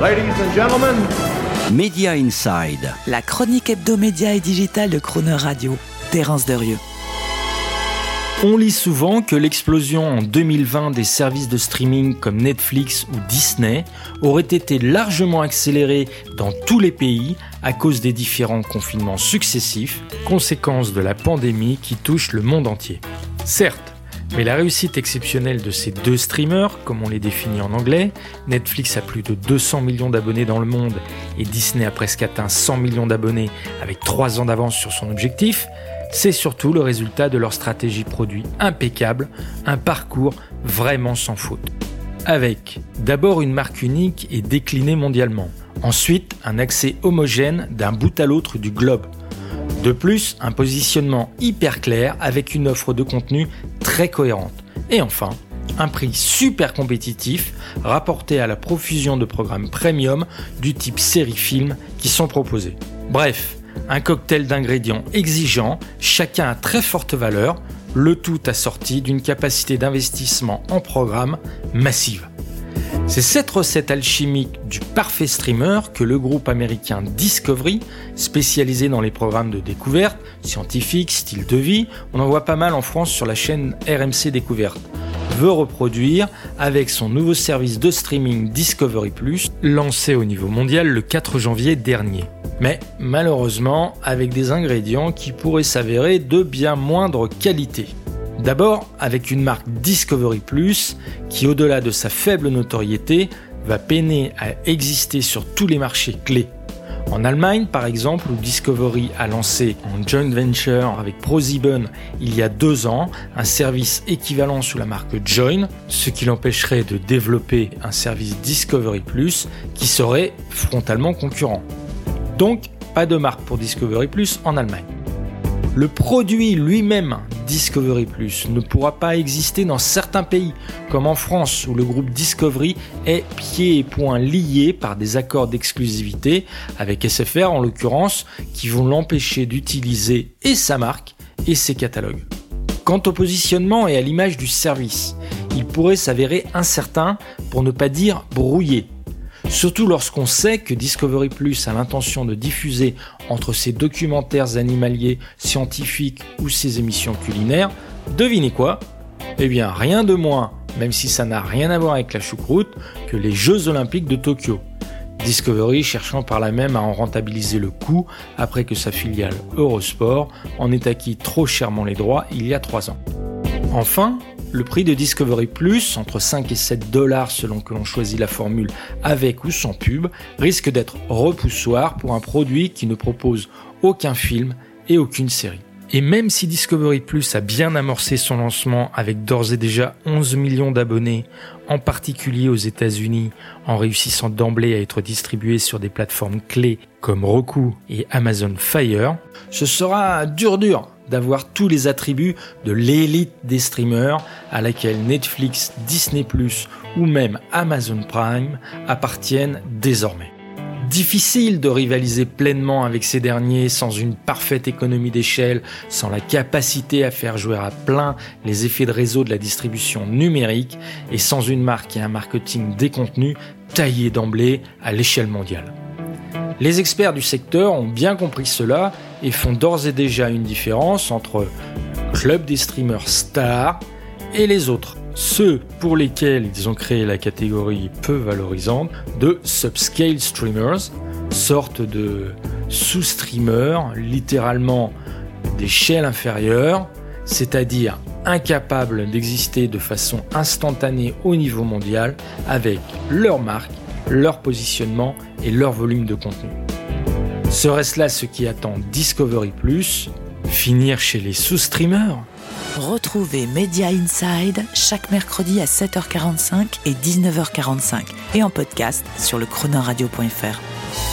Ladies and gentlemen, Media Inside. La chronique hebdomédia et digitale de Croner Radio. Terence Derieux. On lit souvent que l'explosion en 2020 des services de streaming comme Netflix ou Disney aurait été largement accélérée dans tous les pays à cause des différents confinements successifs, conséquence de la pandémie qui touche le monde entier. Certes, mais la réussite exceptionnelle de ces deux streamers, comme on les définit en anglais, Netflix a plus de 200 millions d'abonnés dans le monde et Disney a presque atteint 100 millions d'abonnés avec 3 ans d'avance sur son objectif, c'est surtout le résultat de leur stratégie produit impeccable, un parcours vraiment sans faute. Avec d'abord une marque unique et déclinée mondialement, ensuite un accès homogène d'un bout à l'autre du globe. De plus, un positionnement hyper clair avec une offre de contenu très cohérente. Et enfin, un prix super compétitif rapporté à la profusion de programmes premium du type série-film qui sont proposés. Bref, un cocktail d'ingrédients exigeants, chacun à très forte valeur, le tout assorti d'une capacité d'investissement en programme massive. C'est cette recette alchimique du parfait streamer que le groupe américain Discovery, spécialisé dans les programmes de découverte, scientifiques, style de vie, on en voit pas mal en France sur la chaîne RMC Découverte, veut reproduire avec son nouveau service de streaming Discovery ⁇ lancé au niveau mondial le 4 janvier dernier. Mais malheureusement avec des ingrédients qui pourraient s'avérer de bien moindre qualité. D'abord avec une marque Discovery ⁇ qui au-delà de sa faible notoriété va peiner à exister sur tous les marchés clés en Allemagne, par exemple, où Discovery a lancé en joint venture avec ProSieben il y a deux ans un service équivalent sous la marque Join, ce qui l'empêcherait de développer un service Discovery Plus qui serait frontalement concurrent. Donc, pas de marque pour Discovery Plus en Allemagne. Le produit lui-même Discovery Plus ne pourra pas exister dans certains pays, comme en France où le groupe Discovery est pieds et poings liés par des accords d'exclusivité avec SFR en l'occurrence, qui vont l'empêcher d'utiliser et sa marque et ses catalogues. Quant au positionnement et à l'image du service, il pourrait s'avérer incertain pour ne pas dire brouillé Surtout lorsqu'on sait que Discovery Plus a l'intention de diffuser entre ses documentaires animaliers, scientifiques ou ses émissions culinaires, devinez quoi? Eh bien rien de moins, même si ça n'a rien à voir avec la choucroute, que les Jeux Olympiques de Tokyo. Discovery cherchant par là même à en rentabiliser le coût après que sa filiale Eurosport en ait acquis trop chèrement les droits il y a trois ans. Enfin, le prix de Discovery Plus, entre 5 et 7 dollars selon que l'on choisit la formule avec ou sans pub, risque d'être repoussoir pour un produit qui ne propose aucun film et aucune série. Et même si Discovery Plus a bien amorcé son lancement avec d'ores et déjà 11 millions d'abonnés, en particulier aux États-Unis, en réussissant d'emblée à être distribué sur des plateformes clés comme Roku et Amazon Fire, ce sera dur dur d'avoir tous les attributs de l'élite des streamers à laquelle Netflix, Disney ⁇ ou même Amazon Prime appartiennent désormais. Difficile de rivaliser pleinement avec ces derniers sans une parfaite économie d'échelle, sans la capacité à faire jouer à plein les effets de réseau de la distribution numérique et sans une marque et un marketing des contenus taillés d'emblée à l'échelle mondiale. Les experts du secteur ont bien compris cela et font d'ores et déjà une différence entre club des streamers stars et les autres. Ceux pour lesquels ils ont créé la catégorie peu valorisante de subscale streamers, sorte de sous-streamers, littéralement d'échelle inférieure, c'est-à-dire incapables d'exister de façon instantanée au niveau mondial avec leur marque leur positionnement et leur volume de contenu. Serait-ce là ce qui attend Discovery ⁇ Finir chez les sous-streamers? Retrouvez Media Inside chaque mercredi à 7h45 et 19h45 et en podcast sur le chronoradio.fr.